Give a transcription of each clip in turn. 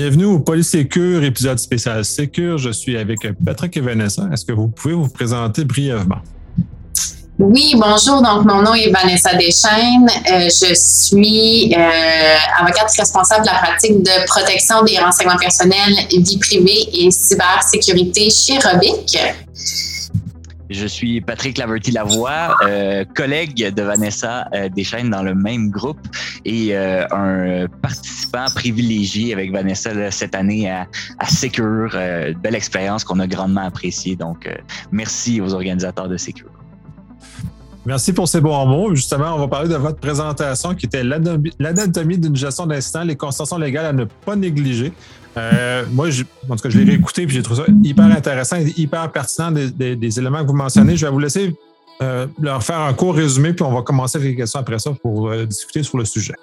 Bienvenue au Polysécure, épisode spécial Sécure. Je suis avec Patrick et Vanessa. Est-ce que vous pouvez vous présenter brièvement? Oui, bonjour. Donc, mon nom est Vanessa Deschaines. Euh, je suis euh, avocate responsable de la pratique de protection des renseignements personnels, vie privée et cybersécurité chez Robic. Je suis Patrick Laverty-Lavoie, euh, collègue de Vanessa euh, dans le même groupe et euh, un participant privilégié avec Vanessa cette année à, à Secure. belle expérience qu'on a grandement appréciée. Donc, merci aux organisateurs de Secure. Merci pour ces bons mots. Justement, on va parler de votre présentation qui était l'anatomie d'une gestion d'incident, les constitutions légales à ne pas négliger. Euh, moi, en tout cas, je l'ai réécouté et j'ai trouvé ça hyper intéressant et hyper pertinent des, éléments que vous mentionnez. Je vais vous laisser euh, leur faire un court résumé, puis on va commencer avec les questions après ça pour euh, discuter sur le sujet.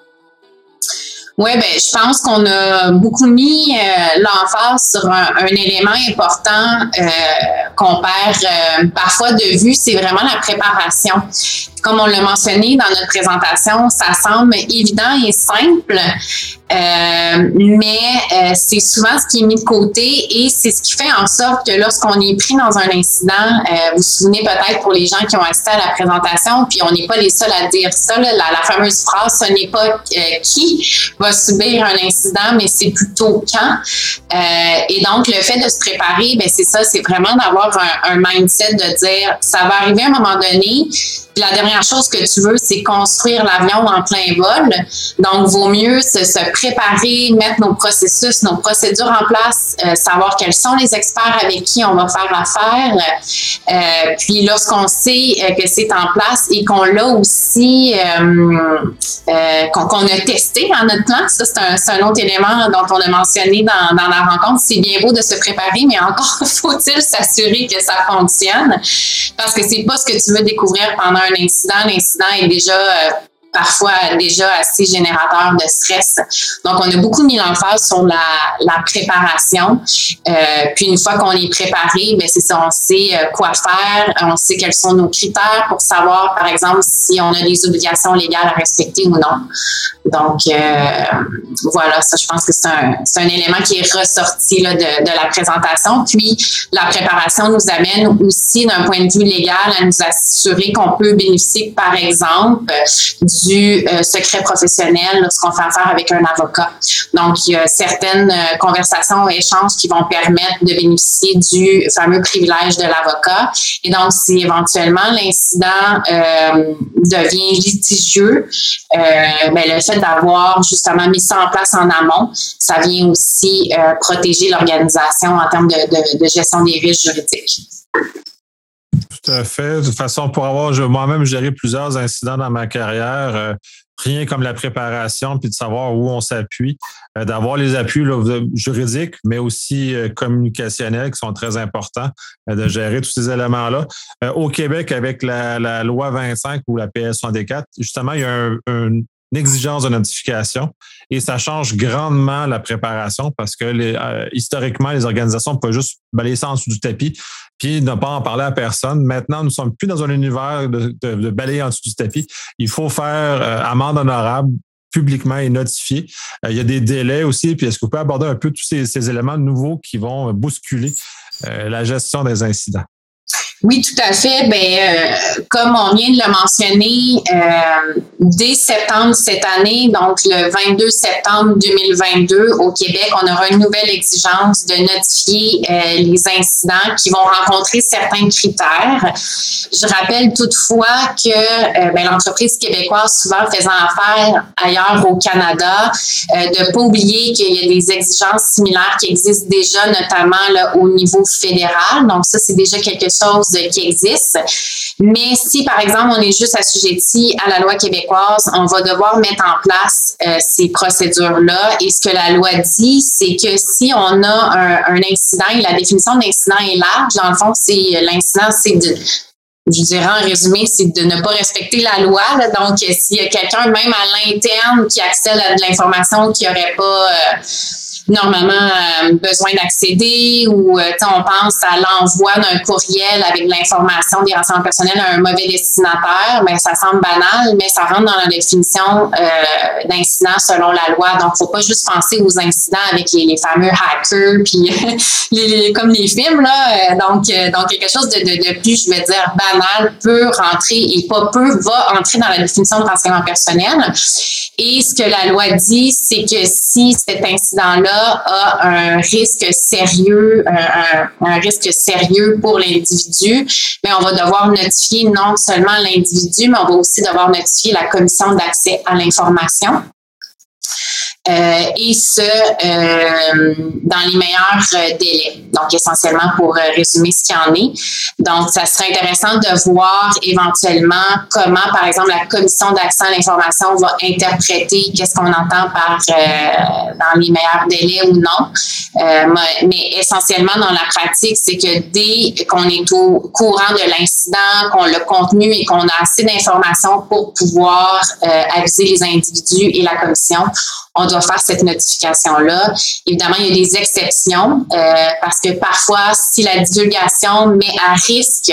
Oui, ben, je pense qu'on a beaucoup mis l'emphase sur un, élément important qu'on perd parfois de vue, c'est vraiment la préparation comme on l'a mentionné dans notre présentation, ça semble évident et simple, euh, mais euh, c'est souvent ce qui est mis de côté et c'est ce qui fait en sorte que lorsqu'on est pris dans un incident, euh, vous vous souvenez peut-être pour les gens qui ont assisté à la présentation, puis on n'est pas les seuls à dire ça, la, fameuse phrase, ce n'est pas qui va subir un incident, mais c'est plutôt quand. et donc, le fait de se préparer, ben c'est ça, c'est vraiment d'avoir un mindset de dire, ça va arriver à un moment donné, la dernière chose que tu veux, c'est construire l'avion en plein vol. Donc, vaut mieux se, préparer, mettre nos processus, nos procédures en place, euh, savoir quels sont les experts avec qui on va faire affaire. Euh, puis, lorsqu'on sait euh, que c'est en place et qu'on l'a aussi, qu'on a testé dans notre plan, ça, c'est un, autre élément dont on a mentionné dans, dans la rencontre. C'est bien beau de se préparer, mais encore faut-il s'assurer que ça fonctionne parce que c'est pas ce que tu veux découvrir pendant un incident, l'incident est déjà euh, parfois déjà assez générateur de stress. Donc, on a beaucoup mis l'emphase sur la, préparation. Euh, puis, une fois qu'on est préparé, ben c'est ça, on sait euh, quoi faire, on sait quels sont nos critères pour savoir, par exemple, si on a des obligations légales à respecter ou non. Donc, euh, voilà, ça, je pense que c'est un, un, élément qui est ressorti là, de, de, la présentation. Puis, la préparation nous amène aussi, d'un point de vue légal, à nous assurer qu'on peut bénéficier, par exemple, du euh, secret professionnel lorsqu'on fait affaire avec un avocat. Donc, il y a certaines euh, conversations et échanges qui vont permettre de bénéficier du fameux privilège de l'avocat. Et donc, si éventuellement l'incident euh, devient litigieux, ben, le fait d'avoir justement mis ça en place en amont, ça vient aussi protéger l'organisation en termes de gestion des risques juridiques. Tout à fait. De toute façon, pour avoir moi-même géré plusieurs incidents dans ma carrière, euh, rien comme la préparation puis de savoir où on s'appuie, euh, d'avoir les appuis juridiques, mais aussi euh, communicationnels qui sont très importants, de gérer tous ces éléments-là. au Québec, avec la, loi 25 ou la PS 64, justement, il y a un, exigence de notification et ça change grandement la préparation parce que euh, historiquement, les organisations peuvent juste balayer ça en dessous du tapis puis ne pas en parler à personne. Maintenant, nous ne sommes plus dans un univers de, balayer en dessous du tapis. Il faut faire euh, amende honorable publiquement et notifier. Euh, il y a des délais aussi. Puis est-ce que vous pouvez aborder un peu tous ces éléments nouveaux qui vont bousculer la gestion des incidents? Oui, tout à fait. Ben, euh, comme on vient de le mentionner, euh, dès septembre cette année, donc le 22 septembre 2022, au Québec, on aura une nouvelle exigence de notifier euh, les incidents qui vont rencontrer certains critères. Je rappelle toutefois que ben, l'entreprise québécoise, souvent faisant affaire ailleurs au Canada, de ne pas oublier qu'il y a des exigences similaires qui existent déjà, notamment là, au niveau fédéral. Donc ça, c'est déjà quelque chose qui existe. Mais si, par exemple, on est juste assujetti à la loi québécoise, on va devoir mettre en place euh, ces procédures-là. Et ce que la loi dit, c'est que si on a un, incident, et la définition d'incident est large, dans le fond, c'est l'incident, c'est de je dirais en résumé, c'est de ne pas respecter la loi. Donc, s'il y a quelqu'un, même à l'interne, qui accède à de l'information qui n'aurait pas euh, normalement euh, besoin d'accéder ou euh, on pense à l'envoi d'un courriel avec l'information des renseignements personnels à un mauvais destinataire, mais ça semble banal, mais ça rentre dans la définition euh, d'incident selon la loi. Donc, faut pas juste penser aux incidents avec les, fameux hackers puis les, comme les films là. Donc, donc quelque chose de, de, de, plus, je vais dire banal peut rentrer et pas peu va entrer dans la définition de renseignement personnel. Et ce que la loi dit, c'est que si cet incident-là a un risque sérieux, un, un risque sérieux pour l'individu, mais on va devoir notifier non seulement l'individu, mais on va aussi devoir notifier la commission d'accès à l'information. Euh, et ce, euh, dans les meilleurs euh, délais. Donc, essentiellement, pour résumer ce qu'il y en est. Donc, ça serait intéressant de voir éventuellement comment, par exemple, la commission d'accès à l'information va interpréter qu'est-ce qu'on entend par dans les meilleurs délais ou non. mais essentiellement, dans la pratique, c'est que dès qu'on est au courant de l'incident, qu'on l'a contenu et qu'on a assez d'informations pour pouvoir aviser les individus et la commission, on faire cette notification-là. Évidemment, il y a des exceptions euh, parce que parfois, si la divulgation met à risque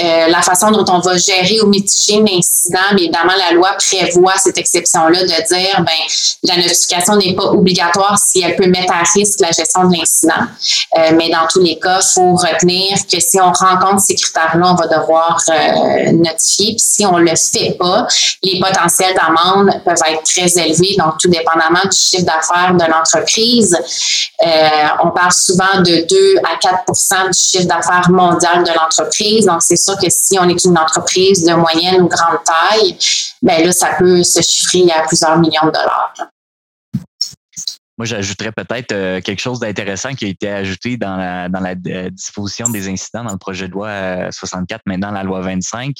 euh, la façon dont on va gérer ou mitiger l'incident, mais évidemment, la loi prévoit cette exception-là de dire, ben, la notification n'est pas obligatoire si elle peut mettre à risque la gestion de l'incident. Euh, mais dans tous les cas, il faut retenir que si on rencontre ces critères-là, on va devoir notifier. Puis si on le fait pas, les potentiels d'amende peuvent être très élevés. Donc, tout dépendant du chiffre d'affaires de l'entreprise. Euh, on parle souvent de 2 à 4% du chiffre d'affaires mondial de l'entreprise. Donc, c'est sûr que si on est une entreprise de moyenne ou grande taille, ben là, ça peut se chiffrer à plusieurs millions de dollars. Moi, j'ajouterais peut-être euh, quelque chose d'intéressant qui a été ajouté dans la, dans la euh, disposition des incidents dans le projet de loi 64, euh, maintenant la loi 25.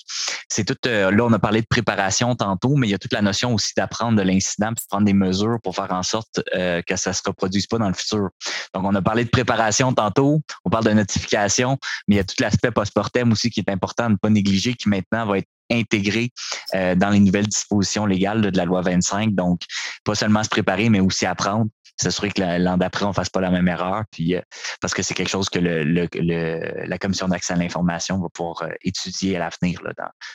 C'est tout, là, on a parlé de préparation tantôt, mais il y a toute la notion aussi d'apprendre de l'incident puis de prendre des mesures pour faire en sorte que ça se reproduise pas dans le futur. Donc, on a parlé de préparation tantôt, on parle de notification, mais il y a tout l'aspect post-mortem aussi qui est important de ne pas négliger, qui maintenant va être intégré dans les nouvelles dispositions légales de la loi 25. Donc, pas seulement se préparer, mais aussi apprendre s'assurer que l'an d'après, on ne fasse pas la même erreur, puis euh, parce que c'est quelque chose que la commission d'accès à l'information va pouvoir euh, étudier à l'avenir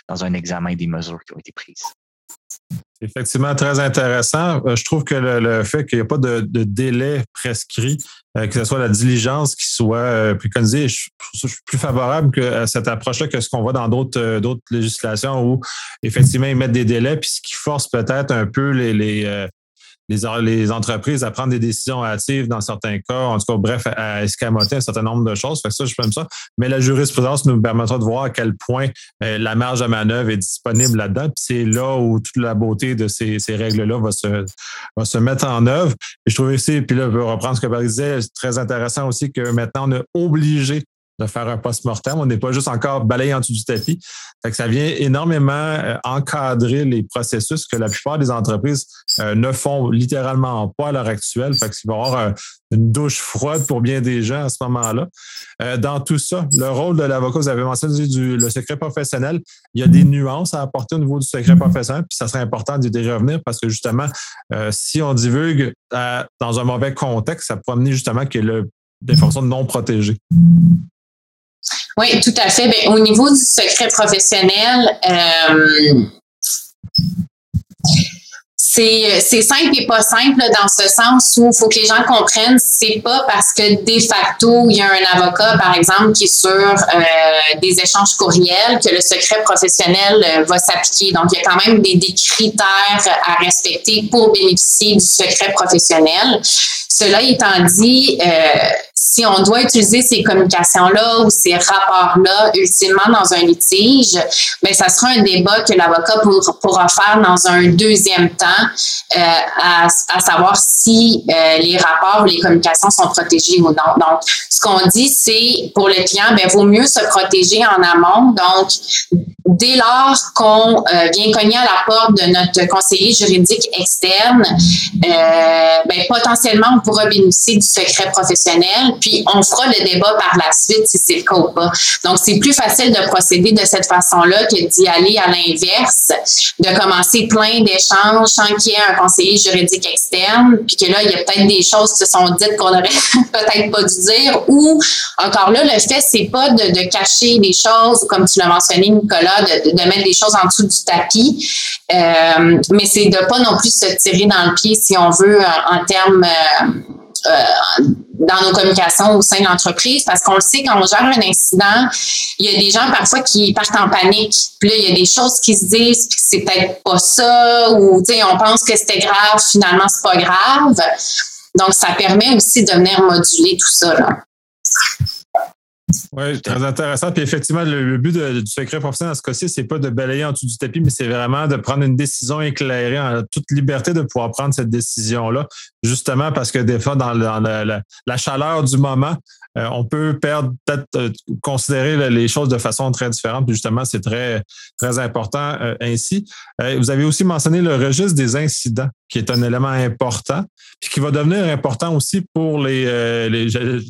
dans un examen des mesures qui ont été prises. Effectivement, très intéressant. Euh, je trouve que le, fait qu'il n'y a pas de, délai prescrit, que ce soit la diligence qui soit préconisée, je, je, suis plus favorable que cette approche-là que ce qu'on voit dans d'autres législations où effectivement ils mettent des délais, puis ce qui force peut-être un peu les, les, entreprises à prendre des décisions hâtives dans certains cas, en tout cas, bref, à escamoter un certain nombre de choses. Fait que ça, je ça. Mais la jurisprudence nous permettra de voir à quel point euh, la marge de manœuvre est disponible là-dedans. Puis c'est là où toute la beauté de ces, règles-là va se, va se mettre en œuvre. Et je trouve aussi, puis là, je veux reprendre ce que Paris disait, c'est très intéressant aussi que maintenant, on est obligé de faire un post-mortem. On n'est pas juste encore balayé en dessous du tapis. Ça vient énormément euh, encadrer les processus que la plupart des entreprises euh, ne font littéralement pas à l'heure actuelle. Fait va y avoir euh, une douche froide pour bien des gens à ce moment-là. dans tout ça, le rôle de l'avocat, vous avez mentionné du, le secret professionnel. Il y a des nuances à apporter au niveau du secret professionnel, puis ça serait important d'y revenir parce que justement, si on divulgue dans un mauvais contexte, ça peut amener justement que des fonctions non protégées. Oui, tout à fait. Ben, au niveau du secret professionnel, euh, c'est simple et pas simple dans ce sens où il faut que les gens comprennent, c'est pas parce que de facto, il y a un avocat, par exemple, qui est sur euh, des échanges courriels que le secret professionnel euh, va s'appliquer. Donc, il y a quand même des, des, critères à respecter pour bénéficier du secret professionnel. Cela étant dit, euh, si on doit utiliser ces communications-là ou ces rapports-là ultimement dans un litige, bien, ça sera un débat que l'avocat pourra faire dans un deuxième temps, euh, à, savoir si euh, les rapports ou les communications sont protégées ou non. Donc, ce qu'on dit, c'est pour le client, bien, vaut mieux se protéger en amont. Donc, dès lors qu'on vient cogner à la porte de notre conseiller juridique externe, ben, potentiellement, pourra bénéficier du secret professionnel, puis on fera le débat par la suite si c'est le cas ou pas. Donc, c'est plus facile de procéder de cette façon-là que d'y aller à l'inverse, de commencer plein d'échanges sans qu'il y ait un conseiller juridique externe, puis que là, il y a peut-être des choses qui se sont dites qu'on aurait peut-être pas dû dire, ou encore là, le fait, c'est pas de, cacher des choses, comme tu l'as mentionné, Nicolas, de, mettre des choses en dessous du tapis, euh, mais c'est de pas non plus se tirer dans le pied, si on veut, en termes... Euh, euh, dans nos communications au sein de l'entreprise parce qu'on le sait quand on gère un incident, il y a des gens parfois qui partent en panique. Puis là, il y a des choses qui se disent puis c'est peut-être pas ça ou on pense que c'était grave, finalement c'est pas grave. Donc ça permet aussi de venir moduler tout ça là. Oui, très intéressant. Puis effectivement, le, but du secret professionnel dans ce cas-ci, c'est pas de balayer en dessous du tapis, mais c'est vraiment de prendre une décision éclairée en toute liberté de pouvoir prendre cette décision-là, justement parce que des fois, dans, la, chaleur du moment, euh, on peut perdre, peut-être euh, considérer les choses de façon très différente. Puis justement, c'est très, très important euh, ainsi. vous avez aussi mentionné le registre des incidents, qui est un élément important, puis qui va devenir important aussi pour les,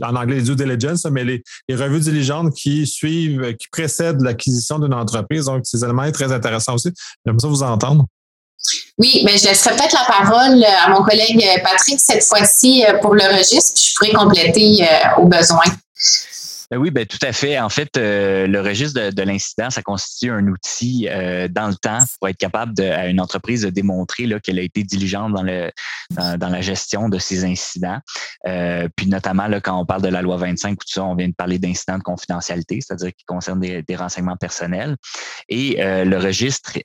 en anglais, les due diligence, mais les, revues diligentes qui suivent, qui précèdent l'acquisition d'une entreprise. Donc, ces éléments sont très intéressants aussi. J'aimerais ça vous entendre. Oui, mais je laisserai peut-être la parole à mon collègue Patrick cette fois-ci euh, pour le registre, puis je pourrais compléter euh, au besoin. Ben oui, ben tout à fait. En fait, euh, le registre de, l'incident, ça constitue un outil dans le temps pour être capable à une entreprise de démontrer qu'elle a été diligente dans, dans, la gestion de ces incidents. puis notamment, là, quand on parle de la loi 25 tout ça, on vient de parler d'incidents de confidentialité, c'est-à-dire qui concernent des, renseignements personnels. Et le registre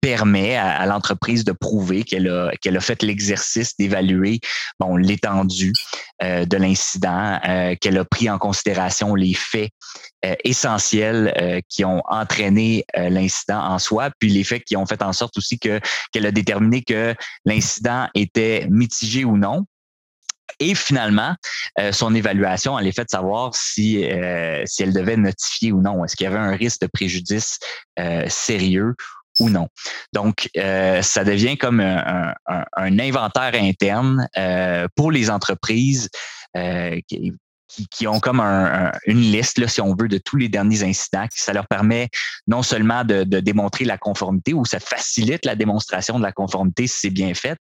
permet à, l'entreprise de prouver qu'elle a, qu'elle a fait l'exercice d'évaluer bon, l'étendue euh, de l'incident, euh, qu'elle a pris en considération les faits euh, essentiels qui ont entraîné l'incident en soi, puis les faits qui ont fait en sorte aussi que qu'elle a déterminé que l'incident était mitigé ou non. Et finalement, son évaluation, elle est de savoir si, si elle devait notifier ou non. Est-ce qu'il y avait un risque de préjudice sérieux ou non. Donc, euh, ça devient comme un, inventaire interne euh, pour les entreprises euh, qui, qui, ont comme une liste, là, si on veut, de tous les derniers incidents. Ça leur permet non seulement de, démontrer la conformité ou ça facilite la démonstration de la conformité si c'est bien fait,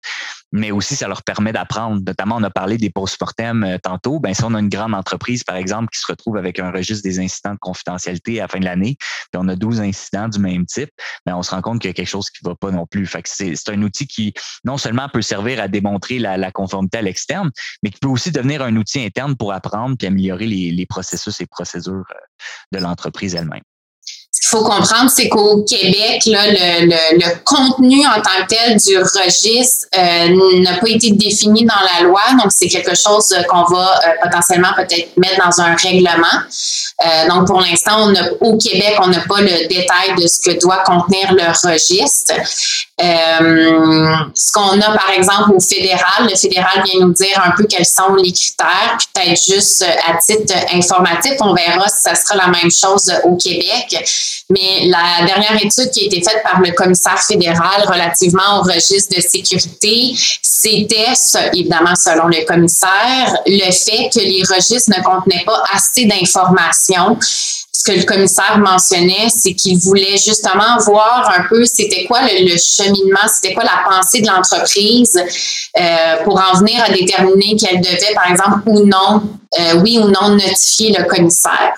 mais aussi ça leur permet d'apprendre. Notamment, on a parlé des post-mortem euh, tantôt. Ben, si on a une grande entreprise, par exemple, qui se retrouve avec un registre des incidents de confidentialité à la fin de l'année, puis on a 12 incidents du même type, ben, on se rend compte qu'il y a quelque chose qui ne va pas non plus. C'est, un outil qui non seulement peut servir à démontrer la, conformité à l'externe, mais qui peut aussi devenir un outil interne pour apprendre puis améliorer les, processus et procédures euh, de l'entreprise elle-même ce qu'il faut comprendre, c'est qu'au Québec, le, contenu en tant que tel du registre euh, n'a pas été défini dans la loi. Donc, c'est quelque chose qu'on va euh, potentiellement peut-être mettre dans un règlement. Euh, donc, pour l'instant, au Québec, on n'a pas le détail de ce que doit contenir le registre. Euh, ce qu'on a, par exemple, au fédéral, le fédéral vient nous dire un peu quels sont les critères. Peut-être juste à titre informatif, on verra si ça sera la même chose au Québec. Mais la dernière étude qui a été faite par le commissaire fédéral relativement au registre de sécurité, c'était, évidemment selon le commissaire, le fait que les registres ne contenaient pas assez d'informations ce que le commissaire mentionnait, c'est qu'il voulait justement voir un peu c'était quoi le, cheminement, c'était quoi la pensée de l'entreprise euh, pour en venir à déterminer qu'elle devait, par exemple, ou non, euh, oui ou non, notifier le commissaire.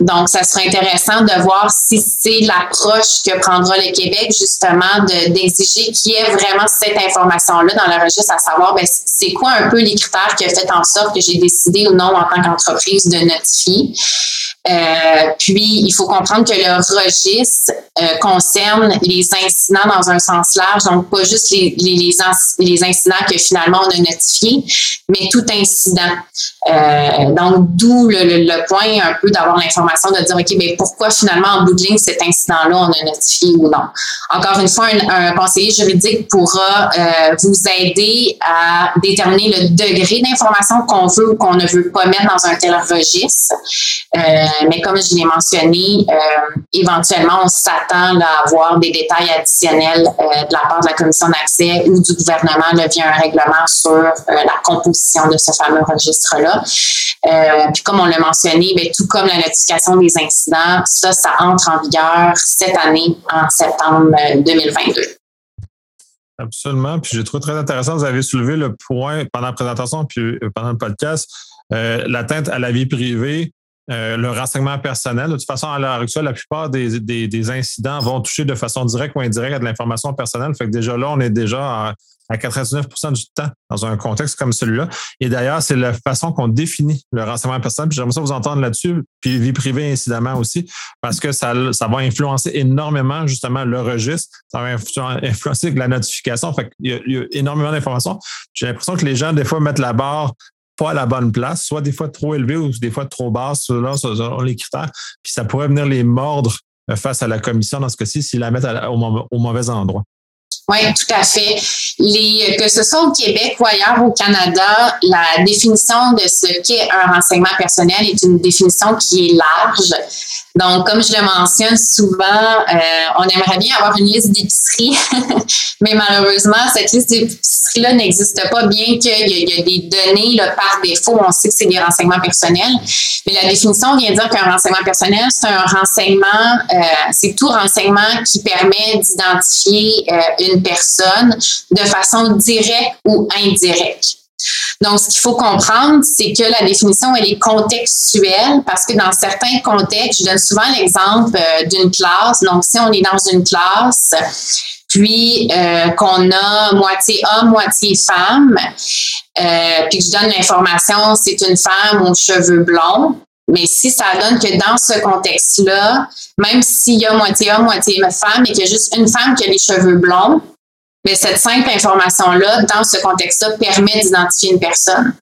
Donc, ça serait intéressant de voir si c'est l'approche que prendra le Québec, justement, d'exiger qu'il y ait vraiment cette information-là dans le registre, à savoir, ben, c'est quoi un peu les critères qui ont fait en sorte que j'ai décidé ou non en tant qu'entreprise de notifier. Euh, puis, il faut comprendre que le registre euh, concerne les incidents dans un sens large, donc pas juste les, les, les, incidents que finalement on a notifiés, mais tout incident. Euh, donc, d'où le, le, point un peu d'avoir l'information de dire, OK, mais pourquoi finalement en bout de ligne cet incident-là, on a notifié ou non. Encore une fois, un, conseiller juridique pourra euh, vous aider à déterminer le degré d'information qu'on veut ou qu'on ne veut pas mettre dans un tel registre. Euh, mais comme je l'ai mentionné, éventuellement, on s'attend à avoir des détails additionnels de la part de la commission d'accès ou du gouvernement via un règlement sur la composition de ce fameux registre-là. puis comme on l'a mentionné, bien, tout comme la notification des incidents, ça, ça entre en vigueur cette année, en septembre 2022. Absolument. Puis j'ai trouvé très intéressant, vous avez soulevé le point pendant la présentation puis euh, pendant le podcast, euh, l'atteinte à la vie privée, euh, le renseignement personnel. De toute façon, à l'heure actuelle, la plupart des, incidents vont toucher de façon directe ou indirecte à de l'information personnelle. Fait que déjà là, on est déjà à 99% du temps dans un contexte comme celui-là. Et d'ailleurs, c'est la façon qu'on définit le renseignement personnel. Puis j'aimerais ça vous entendre là-dessus, puis vie privée incidemment aussi, parce que ça, va influencer énormément justement le registre. Ça va influencer la notification. Fait qu'il il y a énormément d'informations. J'ai l'impression que les gens, des fois, mettent la barre pas à la bonne place, soit des fois trop élevée ou des fois trop basse, selon, selon les critères. Puis ça pourrait venir les mordre euh, face à la commission dans ce cas-ci s'ils la mettent au mauvais endroit. Oui, tout à fait. Les, que ce soit au Québec ou ailleurs au Canada, la définition de ce qu'est un renseignement personnel est une définition qui est large. Donc, comme je le mentionne souvent, euh, on aimerait bien avoir une liste d'épiceries, mais malheureusement, cette liste d'épiceries-là n'existe pas, bien qu'il y, y, a des données par défaut. On sait que c'est des renseignements personnels, mais la définition vient dire qu'un renseignement personnel, c'est un renseignement, euh, c'est tout renseignement qui permet d'identifier euh, une personne de façon directe ou indirecte. Donc, ce qu'il faut comprendre, c'est que la définition, elle est contextuelle parce que dans certains contextes, je donne souvent l'exemple euh, d'une classe. Donc, si on est dans une classe, puis euh, qu'on a moitié homme, moitié femme, euh, puis que je donne l'information, c'est une femme aux cheveux blonds. Mais si ça donne que dans ce contexte-là, même s'il y a moitié homme, moitié femme, et qu'il y a juste une femme qui a les cheveux blonds, mais cette simple information-là, dans ce contexte-là, permet d'identifier une personne.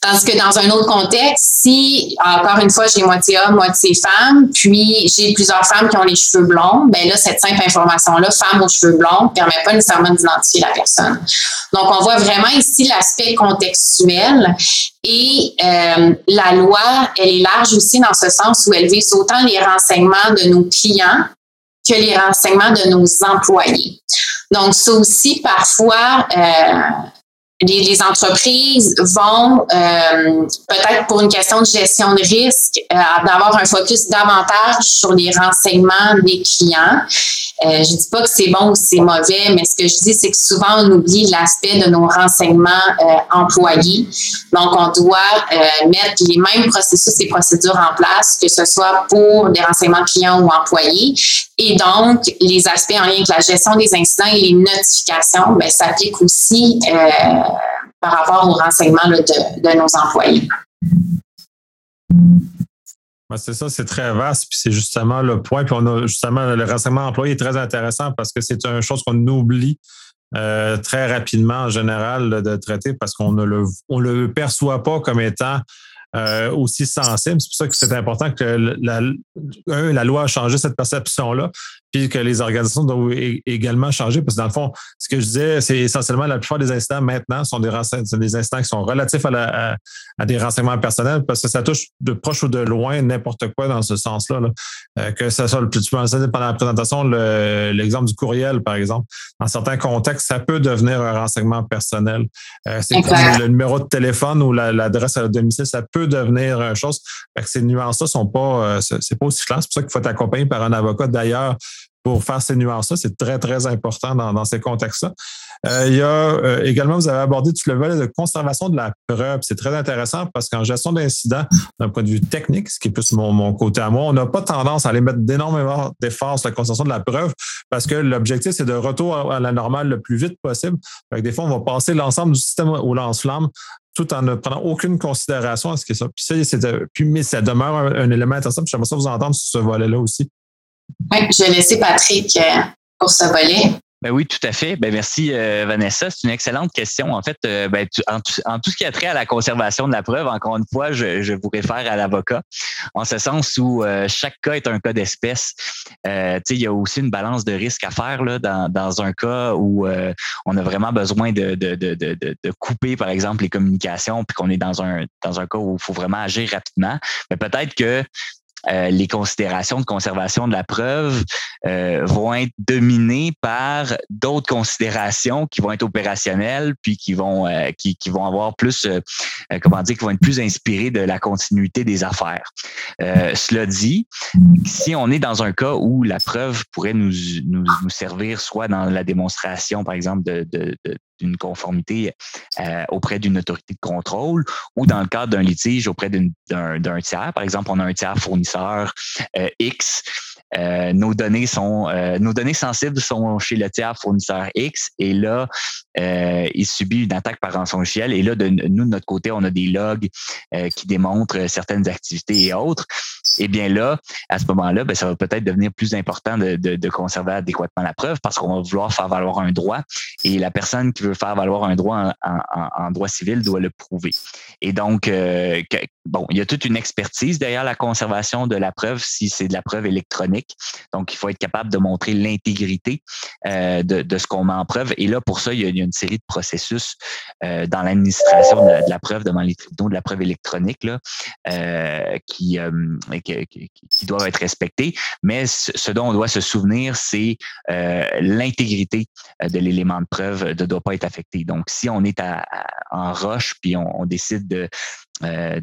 Tandis que dans un autre contexte, si, encore une fois, j'ai moitié homme, moitié femme, puis j'ai plusieurs femmes qui ont les cheveux blonds, ben là, cette simple information-là, femme aux cheveux blonds, ne permet pas nécessairement d'identifier la personne. Donc, on voit vraiment ici l'aspect contextuel et euh, la loi, elle est large aussi dans ce sens où elle vise autant les renseignements de nos clients que les renseignements de nos employés. Donc, ça aussi, parfois, euh, les, entreprises vont, euh, peut-être pour une question de gestion de risque, euh, d'avoir un focus davantage sur les renseignements des clients. Euh, je dis pas que c'est bon ou c'est mauvais, mais ce que je dis, c'est que souvent, on oublie l'aspect de nos renseignements employés. Donc, on doit mettre les mêmes processus et procédures en place, que ce soit pour des renseignements clients ou employés. Et donc, les aspects en lien avec la gestion des incidents et les notifications, ben, s'appliquent aussi par rapport au renseignement de, nos employés. c'est ça, c'est très vaste, puis c'est justement le point. Puis on a justement le renseignement employé est très intéressant parce que c'est une chose qu'on oublie euh, très rapidement en général de traiter parce qu'on ne le, on le perçoit pas comme étant euh, aussi sensible. C'est pour ça que c'est important que la, la loi a changé cette perception-là puis que les organisations doivent également changer. Parce que dans le fond, ce que je disais, c'est essentiellement la plupart des incidents maintenant sont des, des incidents qui sont relatifs à, des renseignements personnels parce que ça touche de proche ou de loin n'importe quoi dans ce sens-là. Euh, que ce soit le plus tu mentionné pendant la présentation, l'exemple du courriel, par exemple. Dans certains contextes, ça peut devenir un renseignement personnel. Euh, c'est le numéro de téléphone ou l'adresse à la domicile, ça peut devenir une chose. que ces nuances-là sont pas, euh, c'est pas aussi clair. C'est pour ça qu'il faut être accompagné par un avocat. D'ailleurs, pour faire ces nuances-là. C'est très, très important dans, ces contextes-là. Euh, il y a euh, également, vous avez abordé tout le volet de conservation de la preuve. C'est très intéressant parce qu'en gestion d'incidents, d'un point de vue technique, ce qui est plus mon, côté à moi, on n'a pas tendance à aller mettre d'énormément d'efforts sur la conservation de la preuve parce que l'objectif, c'est de retour à la normale le plus vite possible. des fois, on va passer l'ensemble du système au lance-flamme tout en ne prenant aucune considération à ce que ça. Puis ça, puis, mais ça demeure un, élément intéressant. J'aimerais ça vous entendre sur ce volet-là aussi. Je vais laisser Patrick euh, pour ce volet. Ben oui, tout à fait. Ben merci euh, Vanessa. C'est une excellente question. En fait, euh, ben, en, tout ce qui a trait à la conservation de la preuve, encore une fois, je, vous réfère à l'avocat, en ce sens où chaque cas est un cas d'espèce. il y a aussi une balance de risque à faire là, dans, un cas où on a vraiment besoin de, de, de, de, couper, par exemple, les communications, puis qu'on est dans un dans un cas où il faut vraiment agir rapidement. Mais peut-être que euh, les considérations de conservation de la preuve euh, vont être dominées par d'autres considérations qui vont être opérationnelles, puis qui vont euh, qui, qui, vont avoir plus, comment dire, qui vont être plus inspirées de la continuité des affaires. cela dit, si on est dans un cas où la preuve pourrait nous, nous, nous servir soit dans la démonstration, par exemple, de, de, de d'une conformité euh, auprès d'une autorité de contrôle ou dans le cadre d'un litige auprès d'un tiers. Par exemple, on a un tiers fournisseur euh, X. Euh, nos données sont nos données sensibles sont chez le tiers fournisseur X et là il subit une attaque par rançongiciel et là de nous de notre côté on a des logs qui démontrent certaines activités et autres eh bien là, à ce moment-là, ben, ça va peut-être devenir plus important de, conserver adéquatement la preuve parce qu'on va vouloir faire valoir un droit et la personne qui veut faire valoir un droit en, droit civil doit le prouver. Et donc, euh, bon, il y a toute une expertise derrière la conservation de la preuve si c'est de la preuve électronique. Donc, il faut être capable de montrer l'intégrité euh, de, ce qu'on met en preuve. Et là, pour ça, il y a, une série de processus euh, dans l'administration de, de, la preuve devant les tribunaux de la preuve électronique là, euh, qui, euh, doivent être respectés. Mais ce dont on doit se souvenir, c'est euh, l'intégrité de l'élément de preuve ne doit pas être affectée. Donc, si on est en roche puis on, décide de euh,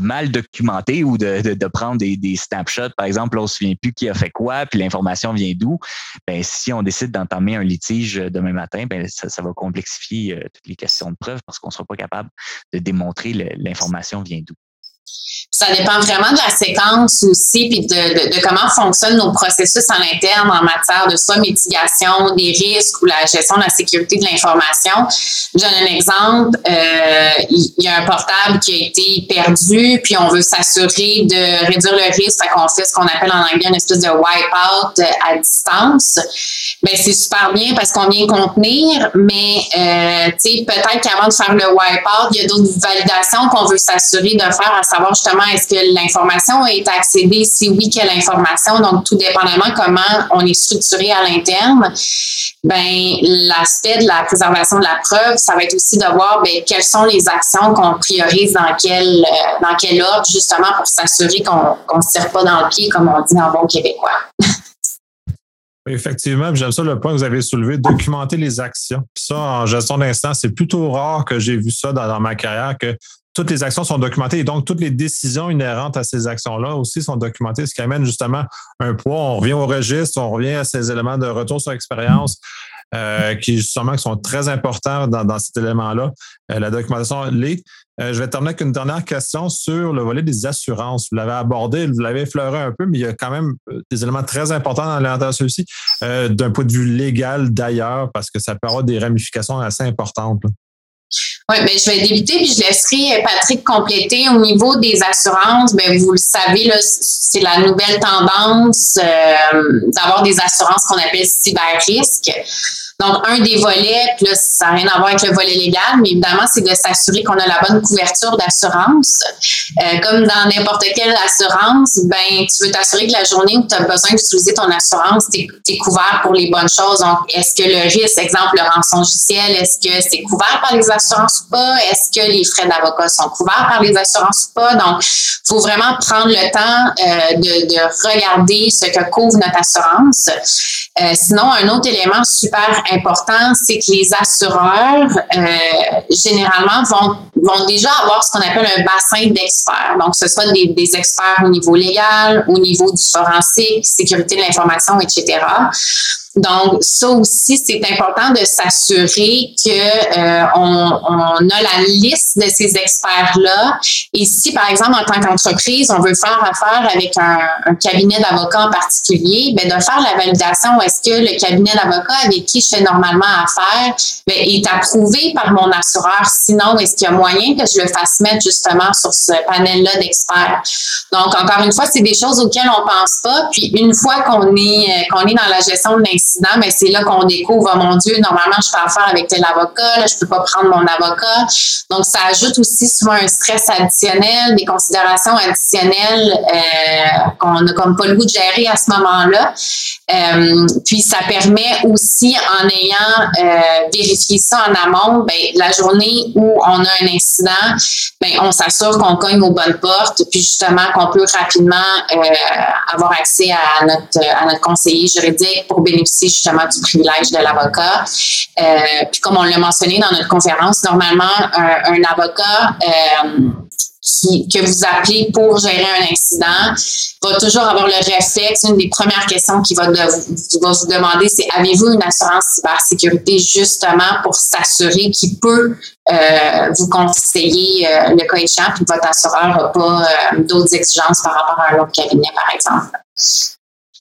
mal documenter ou de, prendre des, snapshots. Par exemple, on ne se souvient plus qui a fait quoi, puis l'information vient d'où. Ben, si on décide d'entamer un litige demain matin, ben, ça, va complexifier euh, toutes les questions de preuve parce qu'on ne sera pas capable de démontrer l'information vient d'où. Ça dépend vraiment de la séquence aussi, puis de, de, comment fonctionnent nos processus en interne en matière de soit mitigation des risques ou la gestion de la sécurité de l'information. Je donne un exemple. Euh, il y a un portable qui a été perdu, puis on veut s'assurer de réduire le risque. Fait qu'on fait ce qu'on appelle en anglais une espèce de wipe-out à distance. Ben c'est super bien parce qu'on vient contenir, mais euh, peut-être qu'avant de faire le wipe-out, il y a d'autres validations qu'on veut s'assurer de faire, à savoir justement est-ce que l'information est accédée, si oui, quelle information. Donc, tout dépendamment comment on est structuré à l'interne, ben l'aspect de la préservation de la preuve, ça va être aussi de voir ben, quelles sont les actions qu'on priorise dans quel euh, dans quel ordre, justement pour s'assurer qu'on ne se tire pas dans le pied, comme on dit en bon québécois. Effectivement, j'aime ça le point que vous avez soulevé, documenter les actions. ça, en gestion d'instant, c'est plutôt rare que j'ai vu ça dans, ma carrière, que toutes les actions sont documentées et donc toutes les décisions inhérentes à ces actions-là aussi sont documentées, ce qui amène justement un poids. On revient au registre, on revient à ces éléments de retour sur expérience. Euh, qui justement sont très importants dans, cet élément-là. Euh, la documentation l'est. Euh, je vais terminer avec une dernière question sur le volet des assurances. Vous l'avez abordé, vous l'avez effleuré un peu, mais il y a quand même des éléments très importants dans l'orientation aussi, d'un point de vue légal d'ailleurs, parce que ça peut avoir des ramifications assez importantes. Oui, ben, je vais débuter puis je laisserai Patrick compléter. Au niveau des assurances, ben, vous le savez, c'est la nouvelle tendance euh, d'avoir des assurances qu'on appelle cyber-risque. Donc, un des volets, puis là, ça n'a rien à voir avec le volet légal, mais évidemment, c'est de s'assurer qu'on a la bonne couverture d'assurance. Euh, comme dans n'importe quelle assurance, ben, tu veux t'assurer que la journée où tu as besoin d'utiliser ton assurance, tu es, couvert pour les bonnes choses. Donc, est-ce que le risque, exemple, le rançon logiciel, est-ce que c'est couvert par les assurances ou pas? Est-ce que les frais d'avocat sont couverts par les assurances ou pas? Donc, il faut vraiment prendre le temps euh, de, de, regarder ce que couvre notre assurance. Euh, sinon, un autre élément super important, c'est que les assureurs, euh, généralement, vont, vont déjà avoir ce qu'on appelle un bassin d'experts. Donc, ce soit des, des, experts au niveau légal, au niveau du forensique, sécurité de l'information, etc. Donc, ça aussi, c'est important de s'assurer que euh, on, a la liste de ces experts-là. Et si, par exemple, en tant qu'entreprise, on veut faire affaire avec un, un cabinet d'avocats en particulier, ben de faire la validation, est-ce que le cabinet d'avocats avec qui je fais normalement affaire ben, est approuvé par mon assureur? Sinon, est-ce qu'il y a moyen que je le fasse mettre justement sur ce panel-là d'experts? Donc, encore une fois, c'est des choses auxquelles on pense pas. Puis, une fois qu'on est qu'on est dans la gestion de l'incident, mais c'est là qu'on découvre, oh mon Dieu, normalement, je fais affaire avec tel avocat, là, je peux pas prendre mon avocat. Donc, ça ajoute aussi souvent un stress additionnel, des considérations additionnelles euh, qu'on n'a comme pas le goût de gérer à ce moment-là. Euh, puis, ça permet aussi, en ayant euh, vérifié ça en amont, ben, la journée où on a un incident, ben, on s'assure qu'on cogne aux bonnes portes, puis justement qu'on peut rapidement euh, avoir accès à notre, à notre conseiller juridique pour bénéficier justement du privilège de l'avocat. Euh, puis comme on l'a mentionné dans notre conférence, normalement, un, un avocat euh, qui, que vous appelez pour gérer un incident va toujours avoir le réflexe. Une des premières questions qu'il va, va vous demander, c'est avez-vous une assurance cybersécurité justement pour s'assurer qu'il peut euh, vous conseiller euh, le cas échéant, puis votre assureur n'a pas euh, d'autres exigences par rapport à un autre cabinet, par exemple?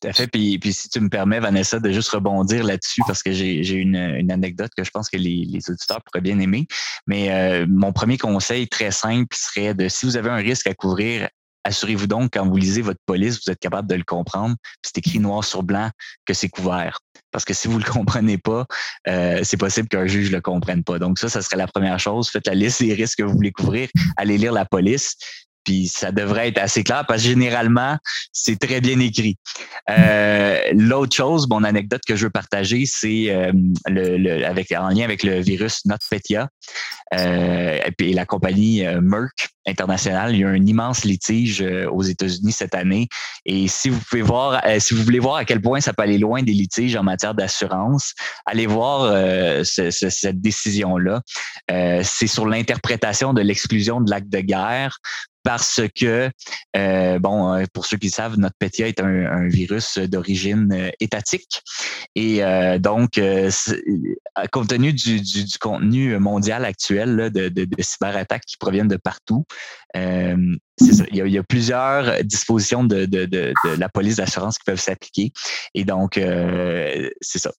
Tout à fait. Puis, puis, si tu me permets, Vanessa, de juste rebondir là-dessus, parce que j'ai une, anecdote que je pense que les, les auditeurs pourraient bien aimer. Mais euh, mon premier conseil très simple serait de si vous avez un risque à couvrir, assurez-vous donc quand vous lisez votre police, vous êtes capable de le comprendre. C'est écrit noir sur blanc que c'est couvert. Parce que si vous le comprenez pas, euh, c'est possible qu'un juge le comprenne pas. Donc ça, ça serait la première chose. Faites la liste des risques que vous voulez couvrir. Allez lire la police. Puis ça devrait être assez clair parce que généralement, c'est très bien écrit. Euh, L'autre chose, mon anecdote que je veux partager, c'est euh, le, le, avec en lien avec le virus NotPetya euh, et la compagnie euh, Merck internationale. Il y a un immense litige euh, aux États-Unis cette année. Et si vous pouvez voir, si vous voulez voir à quel point ça peut aller loin des litiges en matière d'assurance, allez voir ce, ce, cette décision-là. c'est sur l'interprétation de l'exclusion de l'acte de guerre parce que, euh, bon, euh, pour ceux qui savent, notre PETIA est un, virus d'origine euh, étatique. Et euh, donc, compte tenu du, contenu mondial actuel là, de, cyberattaques qui proviennent de partout, il, y a, il, y a, plusieurs dispositions de, la police d'assurance qui peuvent s'appliquer. Et donc, c'est ça.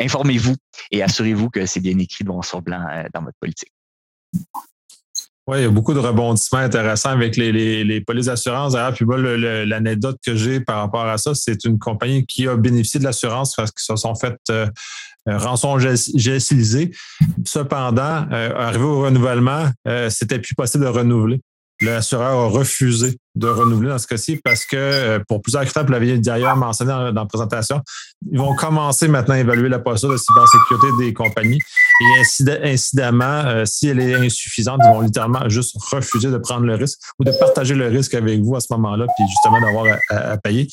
Informez-vous et assurez-vous que c'est bien écrit bon sur blanc dans votre politique. Oui, il y a beaucoup de rebondissements intéressants avec les, les, les polices d'assurance. D'ailleurs, puis l'anecdote que j'ai par rapport à ça, c'est une compagnie qui a bénéficié de l'assurance parce qu'ils se sont fait euh, euh rançon Cependant, euh, arrivé au renouvellement, euh, c'était plus possible de renouveler. L'assureur a refusé de renouveler dans ce cas-ci parce que euh, pour plusieurs critères, vous l'avez d'ailleurs mentionné dans, la présentation, ils vont commencer maintenant à évaluer la posture de cybersécurité des compagnies. Et incidemment, euh, si elle est insuffisante, ils vont littéralement juste refuser de prendre le risque ou de partager le risque avec vous à ce moment-là, puis justement d'avoir à, payer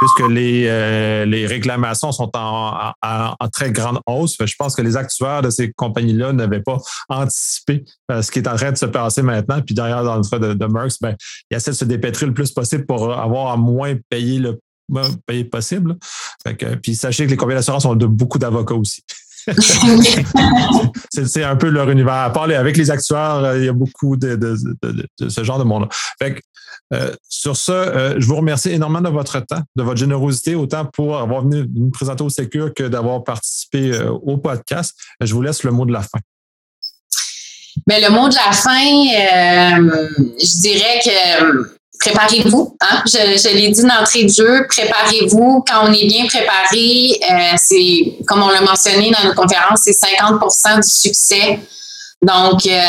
puisque les, euh, les réclamations sont en, en, en, très grande hausse. Je pense que les actuaires de ces compagnies-là n'avaient pas anticipé euh, ce qui est en train de se passer maintenant. Puis derrière, dans le cas de, de Merckx, ben, il essaie de se dépêtrer le plus possible pour avoir à moins payer le payer possible. Fait que, puis sachez que les compagnies d'assurance ont de beaucoup d'avocats aussi. c'est un peu leur univers. À part avec les actuaires, euh, il y a beaucoup de, de, de, de ce genre de monde. Euh, sur ce, euh, je vous remercie énormément de votre temps, de votre générosité, autant pour avoir venu nous présenter au Sécure que d'avoir participé euh, au podcast. Je vous laisse le mot de la fin. Mais le mot de la fin, je dirais que préparez-vous. Hein? Je, l'ai dit d'entrée de jeu, préparez-vous. Quand on est bien préparé, c'est, comme on l'a mentionné dans notre conférence, c'est 50% du succès donc, euh,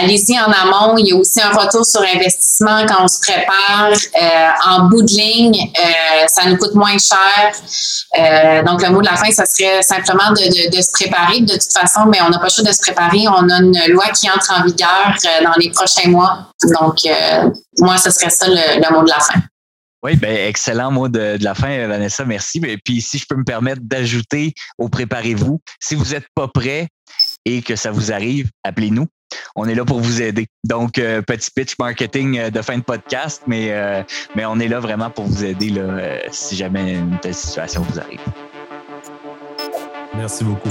allez-y en amont. Il y a aussi un retour sur investissement quand on se prépare. Euh, en bout de ligne, euh, ça nous coûte moins cher. Donc, le mot de la fin, ça serait simplement de, de, se préparer. De toute façon, mais on n'a pas le choix de se préparer. On a une loi qui entre en vigueur dans les prochains mois. Donc, moi, ce serait ça le, le mot de la fin. Oui, ben, excellent mot de, de, la fin, Vanessa, merci. Et puis, si je peux me permettre d'ajouter au préparez-vous, si vous n'êtes pas prêt, et que ça vous arrive, appelez-nous. On est là pour vous aider. Donc, euh, petit pitch marketing euh, de fin de podcast, mais, euh, mais on est là vraiment pour vous aider là, si jamais une telle situation vous arrive. Merci beaucoup.